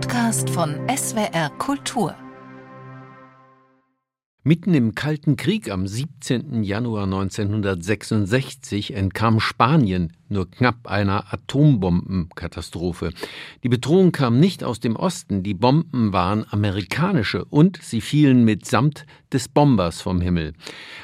Podcast von SWR Kultur. Mitten im Kalten Krieg am 17. Januar 1966 entkam Spanien nur knapp einer Atombombenkatastrophe. Die Bedrohung kam nicht aus dem Osten, die Bomben waren amerikanische und sie fielen mitsamt des Bombers vom Himmel.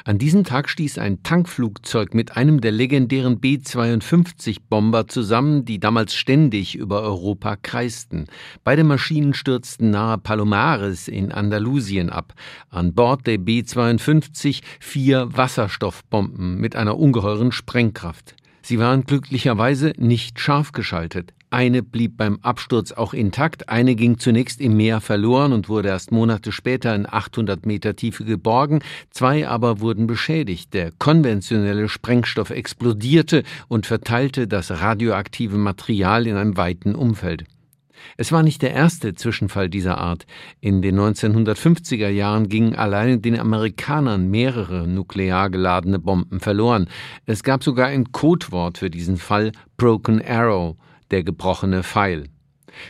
An diesem Tag stieß ein Tankflugzeug mit einem der legendären B-52-Bomber zusammen, die damals ständig über Europa kreisten. Beide Maschinen stürzten nahe Palomares in Andalusien ab. An Bord der B-52 vier Wasserstoffbomben mit einer ungeheuren Sprengkraft. Sie waren glücklicherweise nicht scharf geschaltet. Eine blieb beim Absturz auch intakt, eine ging zunächst im Meer verloren und wurde erst Monate später in 800 Meter Tiefe geborgen, zwei aber wurden beschädigt. Der konventionelle Sprengstoff explodierte und verteilte das radioaktive Material in einem weiten Umfeld. Es war nicht der erste Zwischenfall dieser Art. In den 1950er Jahren gingen allein den Amerikanern mehrere nuklear geladene Bomben verloren. Es gab sogar ein Codewort für diesen Fall Broken Arrow, der gebrochene Pfeil.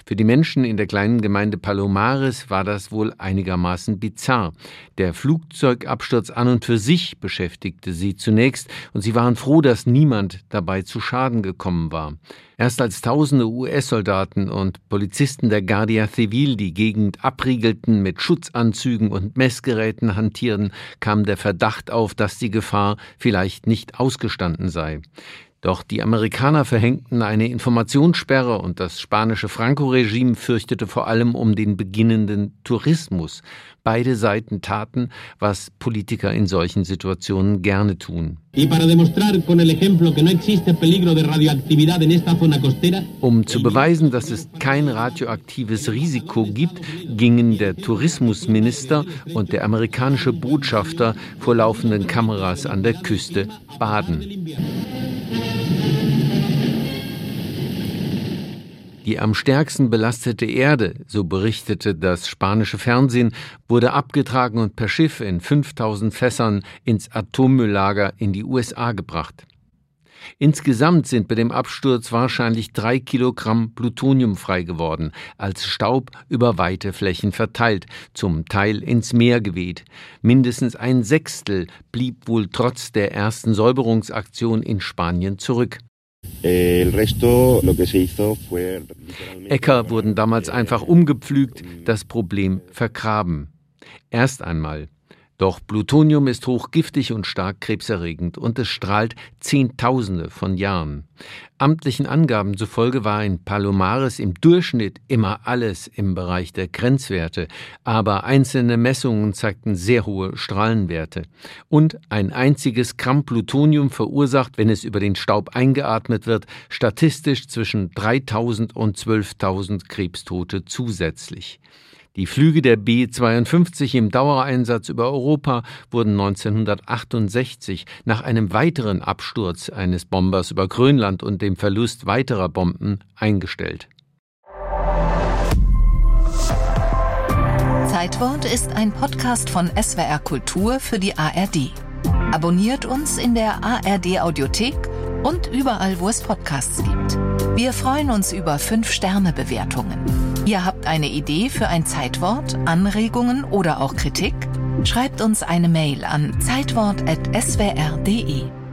Für die Menschen in der kleinen Gemeinde Palomares war das wohl einigermaßen bizarr. Der Flugzeugabsturz an und für sich beschäftigte sie zunächst, und sie waren froh, dass niemand dabei zu Schaden gekommen war. Erst als tausende US-Soldaten und Polizisten der Guardia Civil die Gegend abriegelten, mit Schutzanzügen und Messgeräten hantierten, kam der Verdacht auf, dass die Gefahr vielleicht nicht ausgestanden sei. Doch die Amerikaner verhängten eine Informationssperre und das spanische Franco-Regime fürchtete vor allem um den beginnenden Tourismus. Beide Seiten taten, was Politiker in solchen Situationen gerne tun. Um zu beweisen, dass es kein radioaktives Risiko gibt, gingen der Tourismusminister und der amerikanische Botschafter vor laufenden Kameras an der Küste baden. Die am stärksten belastete Erde, so berichtete das spanische Fernsehen, wurde abgetragen und per Schiff in 5000 Fässern ins Atommülllager in die USA gebracht. Insgesamt sind bei dem Absturz wahrscheinlich drei Kilogramm Plutonium frei geworden, als Staub über weite Flächen verteilt, zum Teil ins Meer geweht. Mindestens ein Sechstel blieb wohl trotz der ersten Säuberungsaktion in Spanien zurück. Äcker wurden damals einfach umgepflügt, das Problem vergraben. Erst einmal doch Plutonium ist hochgiftig und stark krebserregend und es strahlt Zehntausende von Jahren. Amtlichen Angaben zufolge war in Palomares im Durchschnitt immer alles im Bereich der Grenzwerte, aber einzelne Messungen zeigten sehr hohe Strahlenwerte. Und ein einziges Gramm Plutonium verursacht, wenn es über den Staub eingeatmet wird, statistisch zwischen 3000 und 12.000 Krebstote zusätzlich. Die Flüge der B-52 im Dauereinsatz über Europa wurden 1968 nach einem weiteren Absturz eines Bombers über Grönland und dem Verlust weiterer Bomben eingestellt. Zeitwort ist ein Podcast von SWR Kultur für die ARD. Abonniert uns in der ARD Audiothek und überall, wo es Podcasts gibt. Wir freuen uns über 5-Sterne-Bewertungen. Ihr habt eine Idee für ein Zeitwort, Anregungen oder auch Kritik? Schreibt uns eine Mail an zeitwort.swr.de.